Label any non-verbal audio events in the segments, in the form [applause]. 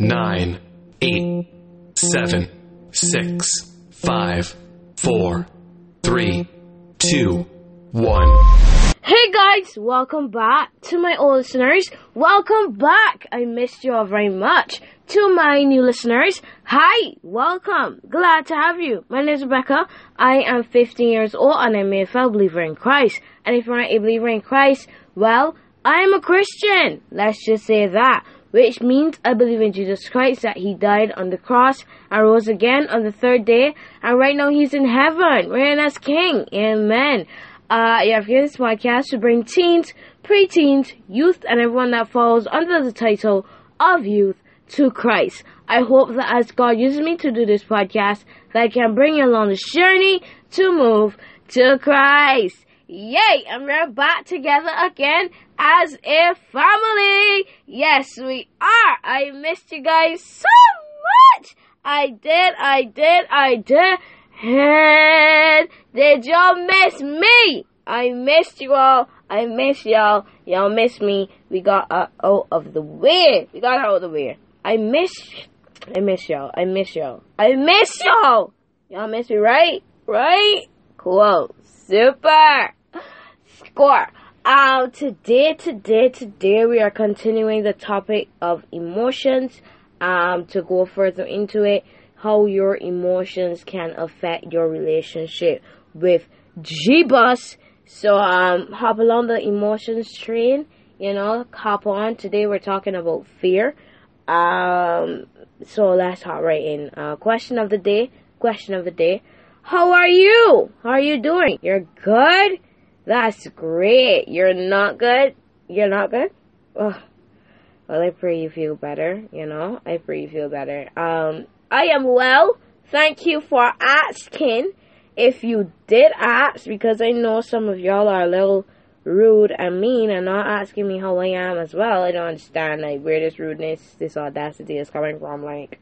nine, eight, seven, six, five, four, three, two, one. Hey guys, welcome back to my old listeners. Welcome back. I missed you all very much. To my new listeners, hi, welcome. Glad to have you. My name is Rebecca. I am 15 years old and I'm a fellow believer in Christ. And if you're not a believer in Christ, well, I am a Christian. Let's just say that. Which means I believe in Jesus Christ, that He died on the cross and rose again on the third day. And right now He's in heaven, reigning as King. Amen. Uh, yeah, I've this podcast to bring teens, preteens, youth, and everyone that falls under the title of youth to Christ. I hope that as God uses me to do this podcast, that I can bring you along this journey to move to Christ. Yay! And we're back together again as a family. Yes, we are. I missed you guys so much. I did, I did, I did. And did y'all miss me? I missed you all. I miss y'all. Y'all miss me. We got uh, out of the way. We got out of the way. I miss. I miss y'all. I miss y'all. I miss y'all. Y'all miss me, right? Right? Cool. Super. Score. Um, today, today, today, we are continuing the topic of emotions. Um, to go further into it, how your emotions can affect your relationship with Jesus. So, um, hop along the emotions train, you know, hop on. Today we're talking about fear. Um, so let's hop right in. Uh, question of the day, question of the day. How are you? How are you doing? You're good? That's great. You're not good? You're not good? Ugh. Well, I pray you feel better, you know? I pray you feel better. Um, I am well. Thank you for asking. If you did ask, because I know some of y'all are a little rude and mean and not asking me how I am as well, I don't understand like where this rudeness, this audacity is coming from. Like,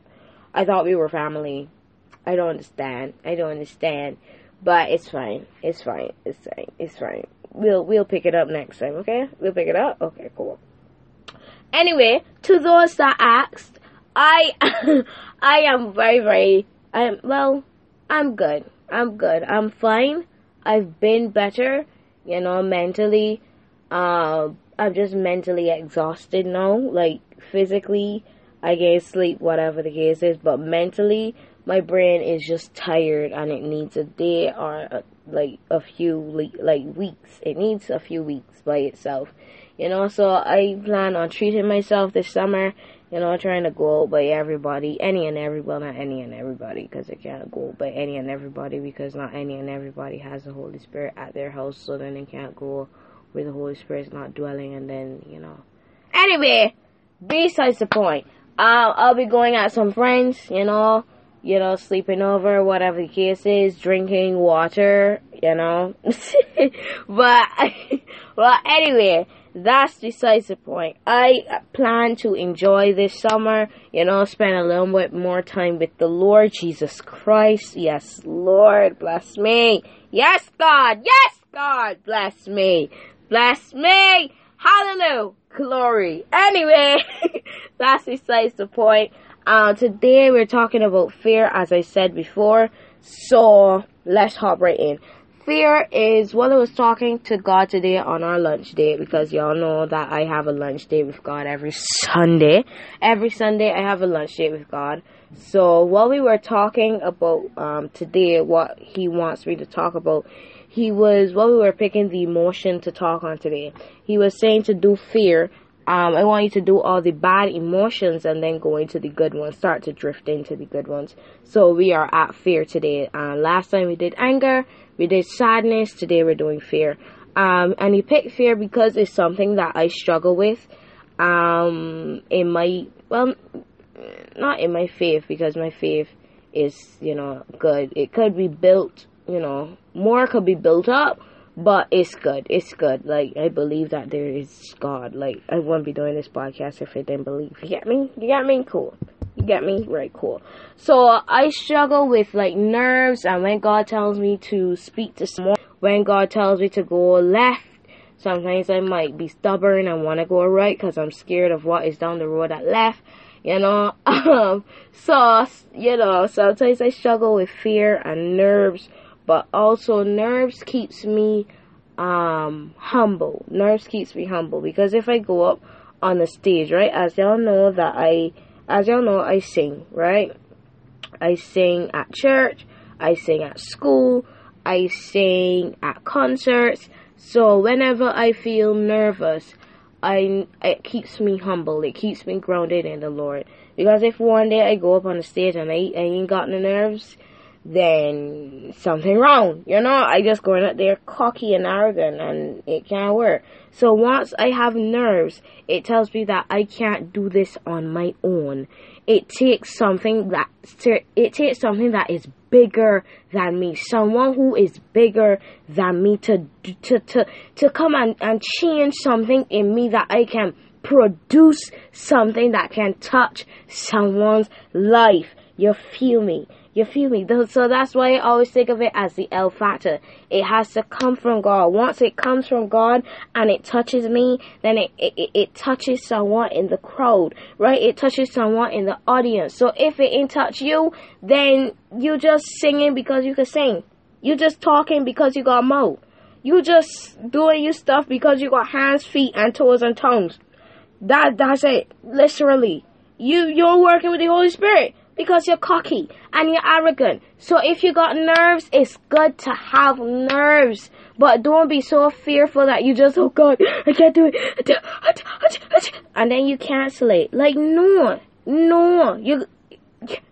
I thought we were family. I don't understand. I don't understand. But it's fine. It's fine. It's fine. It's fine. We'll we'll pick it up next time, okay? We'll pick it up? Okay, cool. Anyway, to those that asked, I [laughs] I am very very I am well, I'm good. I'm good. I'm fine. I've been better, you know, mentally. Uh, I'm just mentally exhausted now. Like physically, I get sleep, whatever the case is, but mentally, my brain is just tired and it needs a day or a, like a few like, like weeks. It needs a few weeks by itself, you know. So I plan on treating myself this summer. You know, trying to go out by everybody, any and everybody, not any and everybody, because I can't go by any and everybody because not any and everybody has the Holy Spirit at their house, so then they can't go where the Holy Spirit's not dwelling, and then you know. Anyway, besides the point, I'll be going out some friends, you know, you know, sleeping over, whatever the case is, drinking water, you know. [laughs] but, [laughs] well, anyway, that's besides the point. I plan to enjoy this summer, you know, spend a little bit more time with the Lord Jesus Christ. Yes, Lord, bless me. Yes, God. Yes, God, bless me. Bless me. Hallelujah. Glory. Anyway, [laughs] that's besides the point. Uh, today we're talking about fear, as I said before. So let's hop right in. Fear is what I was talking to God today on our lunch date because y'all know that I have a lunch date with God every Sunday. Every Sunday I have a lunch date with God. So while we were talking about um, today, what He wants me to talk about, He was while we were picking the emotion to talk on today. He was saying to do fear um, I want you to do all the bad emotions and then go into the good ones. Start to drift into the good ones. So we are at fear today. Uh, last time we did anger, we did sadness. Today we're doing fear. Um, and you pick fear because it's something that I struggle with. Um, in my well, not in my faith because my faith is you know good. It could be built. You know, more could be built up but it's good. It's good. Like I believe that there is God. Like I wouldn't be doing this podcast if I didn't believe. You get me? You get me? Cool. You get me? Right, cool. So I struggle with like nerves and when God tells me to speak to someone, when God tells me to go left, sometimes I might be stubborn and want to go right because I'm scared of what is down the road at left. you know. [laughs] Um, so you know, sometimes I struggle with fear and nerves, but also nerves keeps me um humble. Nerves keeps me humble because if I go up on the stage, right, as y'all know that I, as y'all know, I sing, right. I sing at church. I sing at school. I sing at concerts. So whenever I feel nervous, I it keeps me humble. It keeps me grounded in the Lord. Because if one day I go up on the stage and I, I ain't got the nerves, then something wrong. You know, I just going out there cocky and arrogant and it can't work. So once I have nerves, it tells me that I can't do this on my own. It takes something that it takes something that is bigger than me, someone who is bigger than me to to to to come and, and change something in me that I can produce something that can touch someone's life. You feel me? You feel me? So that's why I always think of it as the L factor. It has to come from God. Once it comes from God and it touches me, then it, it, it touches someone in the crowd, right? It touches someone in the audience. So if it ain't touch you, then you just singing because you can sing. You just talking because you got mouth. You just doing your stuff because you got hands, feet, and toes and tongues. That that's it. Literally. You you're working with the Holy Spirit because you're cocky and you're arrogant. So if you got nerves, it's good to have nerves. But don't be so fearful that you just, oh God, I can't do it. And then you cancel it. Like, no, no. You,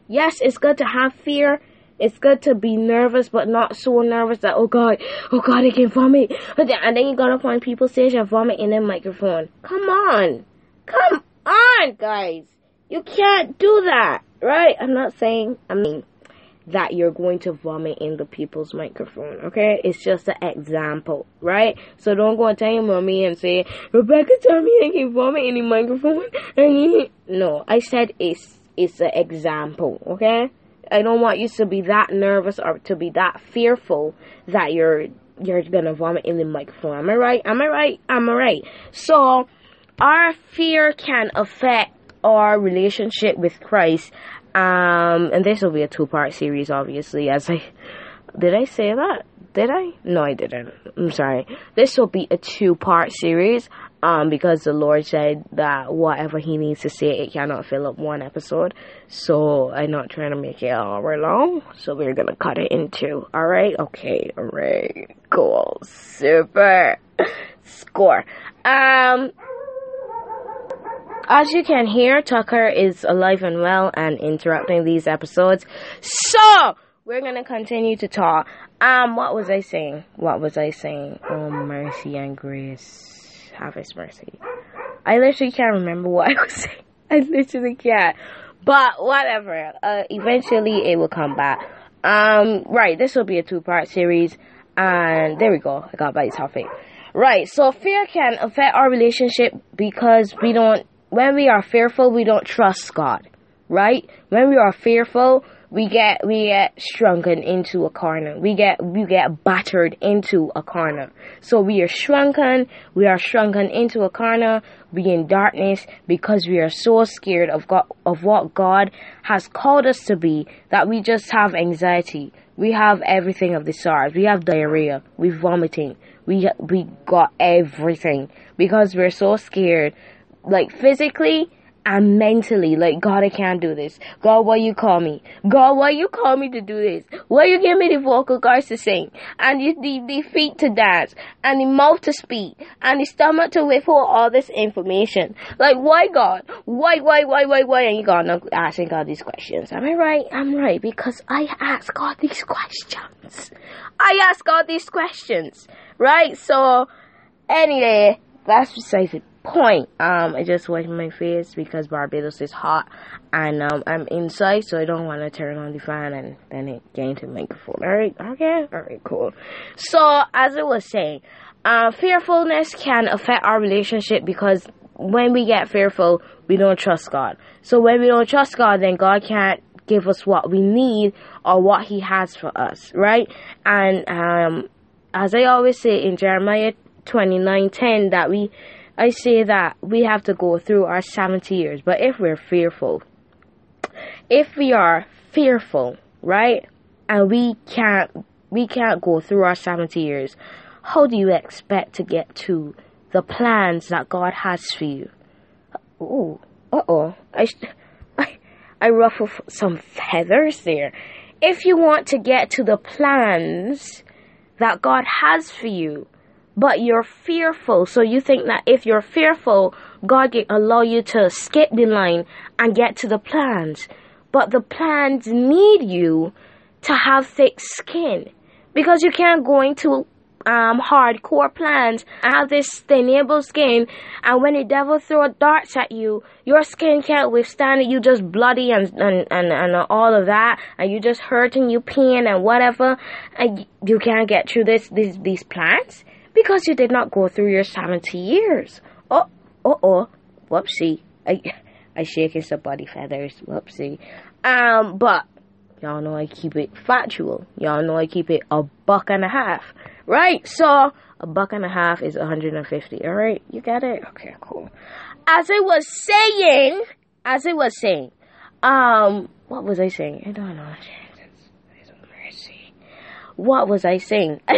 yes, it's good to have fear. It's good to be nervous, but not so nervous that, oh God, oh God, I can vomit. And then you gotta find people stage and vomit in their microphone. Come on. Come on, guys. You can't do that right? I'm not saying, I mean, that you're going to vomit in the people's microphone, okay? It's just an example, right? So don't go and tell your mommy and say, Rebecca told me I can vomit in the microphone. [laughs] no, I said it's, it's an example, okay? I don't want you to be that nervous or to be that fearful that you're you're gonna vomit in the microphone. Am I right? Am I right? Am I right? So our fear can affect our relationship with Christ. Um, and this will be a two part series, obviously. As I did, I say that? Did I? No, I didn't. I'm sorry. This will be a two part series. Um, because the Lord said that whatever He needs to say, it cannot fill up one episode. So I'm not trying to make it an hour long. So we're gonna cut it in two. All right? Okay. All right. Cool. Super. [coughs] Score. Um as you can hear, Tucker is alive and well and interrupting these episodes. So, we're gonna continue to talk. Um, what was I saying? What was I saying? Oh, mercy and grace. Have his mercy. I literally can't remember what [laughs] I was saying. I literally can't. But whatever. Uh, eventually it will come back. Um, right, this will be a two part series. And there we go. I got by topic. Right, so fear can affect our relationship because we don't when we are fearful, we don't trust God, right? When we are fearful, we get we get shrunken into a corner. We get we get battered into a corner. So we are shrunken. We are shrunken into a corner. We in darkness because we are so scared of God of what God has called us to be that we just have anxiety. We have everything of the SARS. We have diarrhea. We vomiting. We we got everything because we're so scared like physically and mentally. Like, God, I can't do this. God, why you call me? God, why you call me to do this? Why you give me the vocal cords to sing? And the, the, the feet to dance? And the mouth to speak? And the stomach to withhold all this information? Like, why God? Why, why, why, why, why? And you God not asking God these questions. Am I right? I'm right. Because I ask God these questions. I ask God these questions. Right? So, anyway, that's besides the point. Um, I just washed my face because Barbados is hot and um, I'm inside, so I don't want to turn on the fan and then it get into the microphone. Alright, okay, alright, cool. So, as I was saying, uh, fearfulness can affect our relationship because when we get fearful, we don't trust God. So, when we don't trust God, then God can't give us what we need or what He has for us, right? And um, as I always say in Jeremiah 29:10 that we I say that we have to go through our 70 years, but if we're fearful, if we are fearful, right, and we can't we can't go through our 70 years, how do you expect to get to the plans that God has for you? Oh, uh oh, I, I, I ruffle some feathers there. If you want to get to the plans that God has for you, but you're fearful. So you think that if you're fearful, God can allow you to skip the line and get to the plans. But the plans need you to have thick skin because you can't go into um, hardcore plans and have this tenable skin. And when the devil throw darts at you your skin can't withstand it. You just bloody and, and, and, and all of that. And you just hurting you pain and whatever. And you can't get through this these these plans because you did not go through your 70 years. Oh, oh, oh, whoopsie. I, I shaking some body feathers. Whoopsie. Um, but y'all know I keep it factual. Y'all know I keep it a buck and a half. Right? So, a buck and a half is 150. Alright? You got it? Okay, cool. As I was saying, as I was saying, um, what was I saying? I don't know. Jesus. What was I saying? [laughs]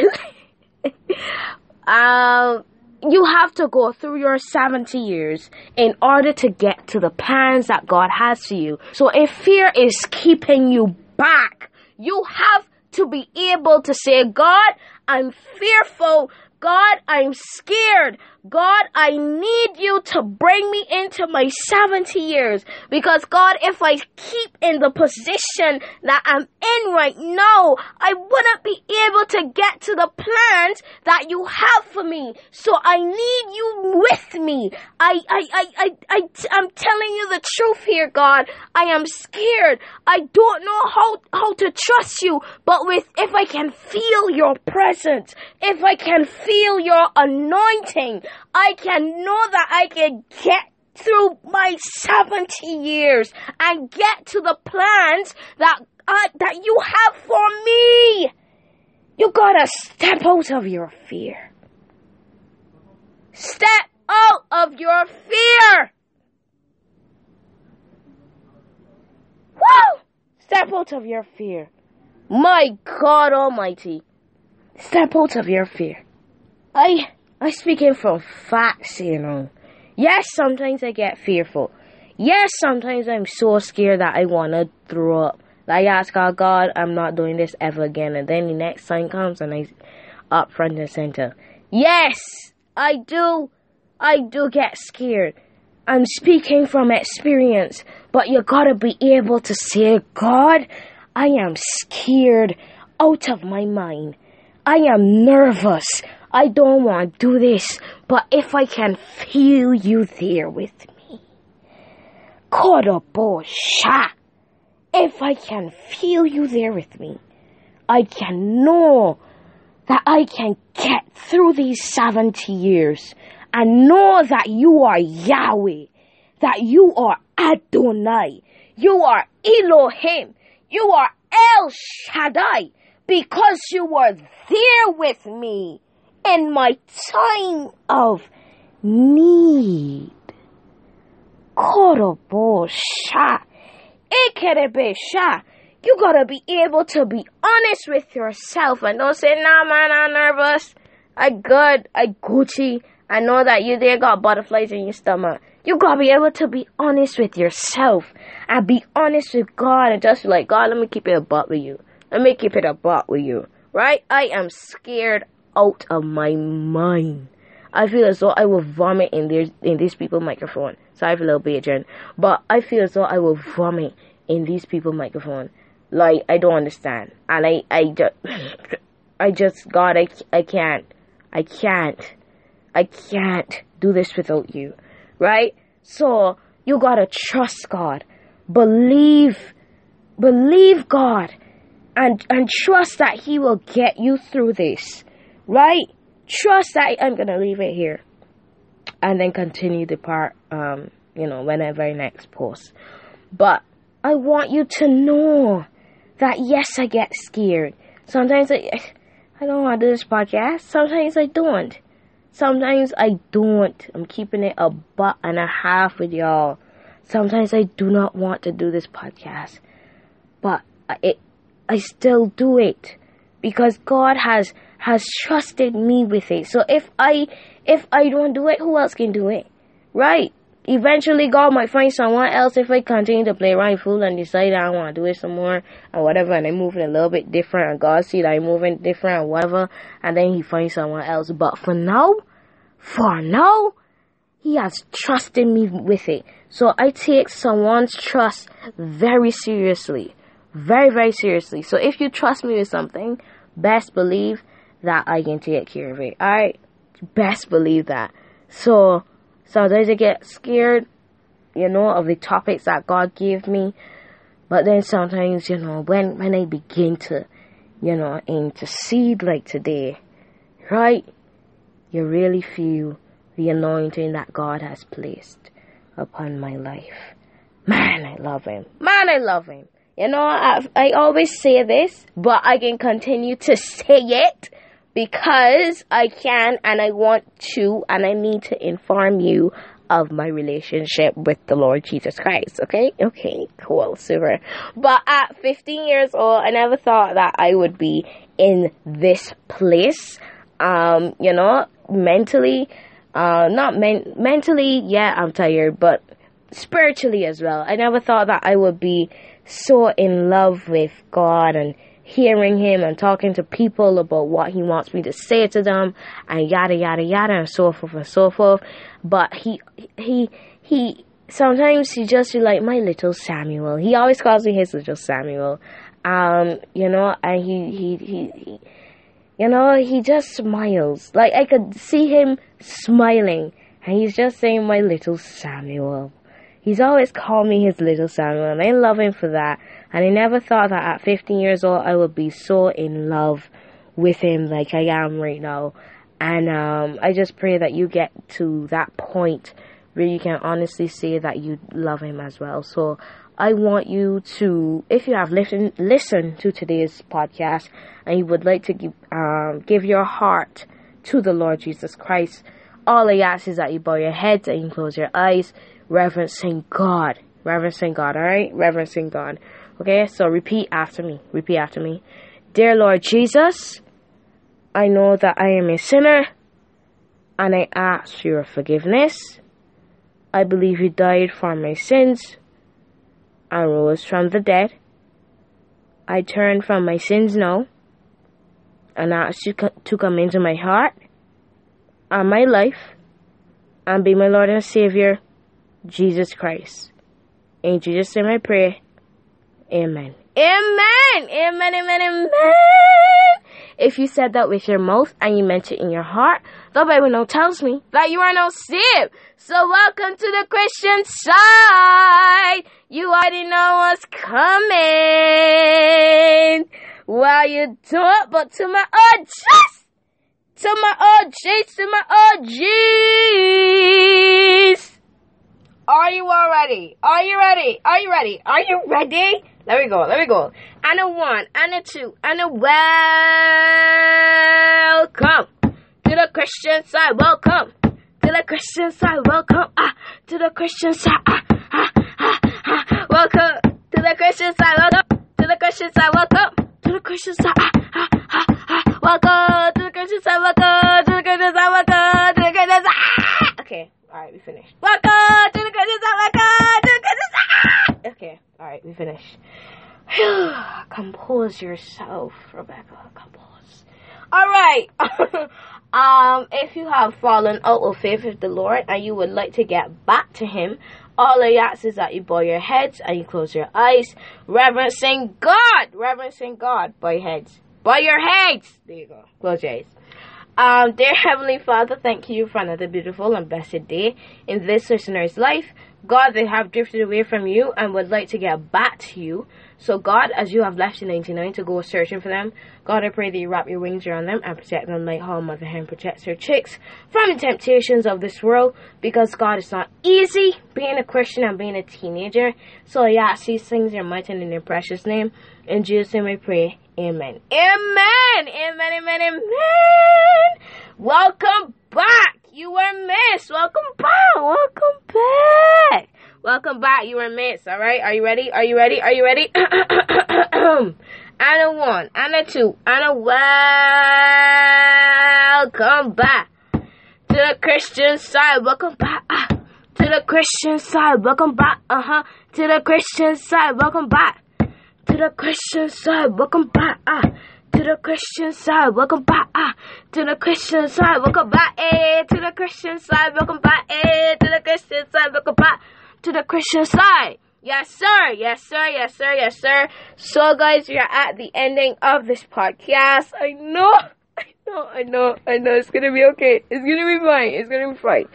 um, you have to go through your 70 years in order to get to the plans that God has for you. So if fear is keeping you back, you have to be able to say, God, I'm fearful. God, I'm scared. God, I need you to bring me into my 70 years. Because God, if I keep in the position that I'm in right now, I wouldn't be able to get to the plans that you have for me. So I need you with me. I, I, I, I, I, I'm telling you the truth here, God. I am scared. I don't know how, how to trust you, but with, if I can feel your presence, if I can feel your anointing, I can know that I can get through my 70 years and get to the plans that uh, that you have for me. You gotta step out of your fear. Step out of your fear. Woo! Step out of your fear. My God Almighty. Step out of your fear. I I'm speaking from facts, you know. Yes, sometimes I get fearful. Yes, sometimes I'm so scared that I want to throw up. I ask God, God, I'm not doing this ever again. And then the next time comes and I up front and center. Yes, I do. I do get scared. I'm speaking from experience, but you gotta be able to say, God, I am scared out of my mind. I am nervous. I don't want to do this, but if I can feel you there with me, Korobosha, oh, if I can feel you there with me, I can know that I can get through these 70 years and know that you are Yahweh, that you are Adonai, you are Elohim, you are El Shaddai, because you were there with me in my time of need. Korobosha. Ikerebesha. You gotta be able to be honest with yourself and don't say, nah man, I'm nervous. I good. I Gucci. I know that you there got butterflies in your stomach. You gotta be able to be honest with yourself and be honest with God and just like, God, let me keep it a butt with you. Let me keep it a butt with you. Right? I am scared out of my mind. I feel as though I will vomit in their in these people microphone. Sorry for a little Adrian, but I feel as though I will vomit in these people microphone. Like I don't understand, and I I just [laughs] I just God I I can't I can't I can't do this without you, right? So you gotta trust God, believe believe God, and and trust that He will get you through this right? Trust that I'm gonna leave it here, and then continue the part, um, you know, whenever I next post. But I want you to know that yes, I get scared. Sometimes I, I don't want to do this podcast. Sometimes I don't. Sometimes I don't. I'm keeping it a butt and a half with y'all. Sometimes I do not want to do this podcast, but it, I still do it because God has has trusted me with it. So if I if I don't do it, who else can do it? Right? Eventually, God might find someone else if I continue to play right fool and decide I want to do it some more and whatever, and I'm moving a little bit different, and God see that I'm moving different and whatever, and then He finds someone else. But for now, for now, He has trusted me with it. So I take someone's trust very seriously. Very, very seriously. So if you trust me with something, best believe that I can take care of it. Alright? Best believe that. So, sometimes I get scared, you know, of the topics that God gave me. But then sometimes, you know, when, when I begin to, you know, intercede like today, right? You really feel the anointing that God has placed upon my life. Man, I love Him. Man, I love Him. You know, I, I always say this, but I can continue to say it because I can and I want to and I need to inform you of my relationship with the Lord Jesus Christ. Okay? Okay, cool, super. But at 15 years old, I never thought that I would be in this place. Um, you know, mentally, uh, not men- mentally, yeah, I'm tired, but spiritually as well. I never thought that I would be so in love with God and hearing him and talking to people about what he wants me to say to them and yada yada yada and so forth and so forth. But he he he sometimes he just be like my little Samuel. He always calls me his little Samuel. Um, you know, and he he he, he you know, he just smiles. Like I could see him smiling and he's just saying my little Samuel. He's always called me his little Samuel, and I love him for that. And I never thought that at 15 years old I would be so in love with him like I am right now. And um, I just pray that you get to that point where you can honestly say that you love him as well. So I want you to, if you have listened listened to today's podcast and you would like to give, um, give your heart to the Lord Jesus Christ, all I ask is that you bow your heads and you close your eyes reverencing God. Reverencing God, alright? Reverencing God. Okay, so repeat after me. Repeat after me. Dear Lord Jesus, I know that I am a sinner and I ask for your forgiveness. I believe you died for my sins and rose from the dead. I turn from my sins now and ask you to come into my heart and my life and be my Lord and Savior Jesus Christ. In Jesus' name I pray. Amen. Amen. Amen. Amen. Amen. If you said that with your mouth and you meant it in your heart, the Bible now tells me that you are no saved. So welcome to the Christian side. You already know what's coming. Well, you don't, but to my just to my OGs, to my OGs. Are you all ready? Are you ready? Are you ready? Are you ready? Let me go. Let me go. And a one, and a two, and a welcome to the Christian side. Welcome to the Christian side. Welcome ah, to the Christian side. Ah, ah, ah, ah. Welcome to the Christian side. Welcome to the Christian side. Welcome to the Christian side. Ah, ah, ah, ah. Welcome to the Christian side. Welcome to the Christian side. Welcome the Christian side. Okay. All right, we finished. Compose yourself, Rebecca. Compose. All right. [laughs] um, if you have fallen out of faith with the Lord and you would like to get back to Him, all I ask is that you bow your heads and you close your eyes, reverencing God, reverencing God. Bow your heads. Bow your heads. There you go. Close your eyes. Um, dear Heavenly Father, thank you for another beautiful and blessed day in this listener's life. God, they have drifted away from you and would like to get back to you. So, God, as you have left the 99 to go searching for them, God, I pray that you wrap your wings around them and protect them like how Mother Hen protects her chicks from the temptations of this world. Because, God, it's not easy being a Christian and being a teenager. So, ask these things in your mighty and in your precious name. In Jesus' name I pray. Amen. Amen. Amen. Amen. Amen. Welcome back. You were missed. Welcome back. Welcome back. Welcome back. You were missed. All right. Are you ready? Are you ready? Are you ready? [clears throat] and a one, and a two, and a welcome back to the Christian side. Welcome back. Ah, to the Christian side. Welcome back. Uh huh. To the Christian side. Welcome back. To the Christian side. Welcome back. Ah to the Christian side. Welcome back. Ah, to the Christian side. Welcome back. Eh, to the Christian side. Welcome back. Eh, to the Christian side. Welcome back to the Christian side. Yes, sir. Yes, sir. Yes, sir. Yes, sir. So, guys, we are at the ending of this podcast. I know. I know. I know. I know. It's gonna be okay. It's gonna be fine. It's gonna be fine.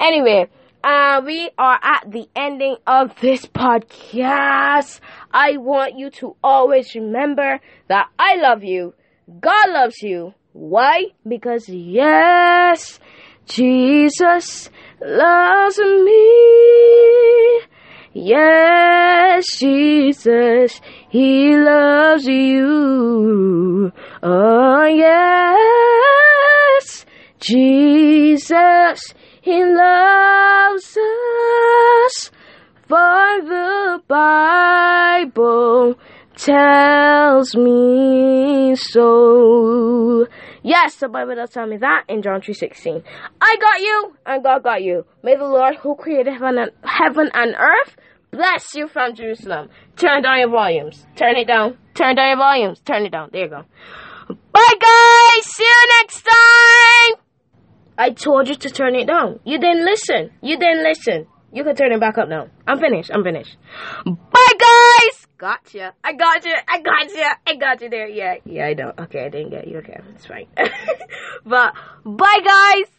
Anyway. Uh, we are at the ending of this podcast. I want you to always remember that I love you. God loves you. Why? Because yes, Jesus loves me. Yes, Jesus, He loves you. Oh, yes, Jesus, He loves us. For the Bible tells me so. Yes, the Bible does tell me that in John 3.16. I got you, and God got you. May the Lord who created heaven and, heaven and earth bless you from Jerusalem. Turn down your volumes. Turn it down. Turn down your volumes. Turn it down. There you go. Bye, guys. See you next time. I told you to turn it down. You didn't listen. You didn't listen. You can turn it back up now. I'm finished. I'm finished. Bye, guys. Gotcha. I got you. I got you. I got you there. Yeah. Yeah, I know. Okay, I didn't get you. Okay, it's fine. [laughs] but bye, guys.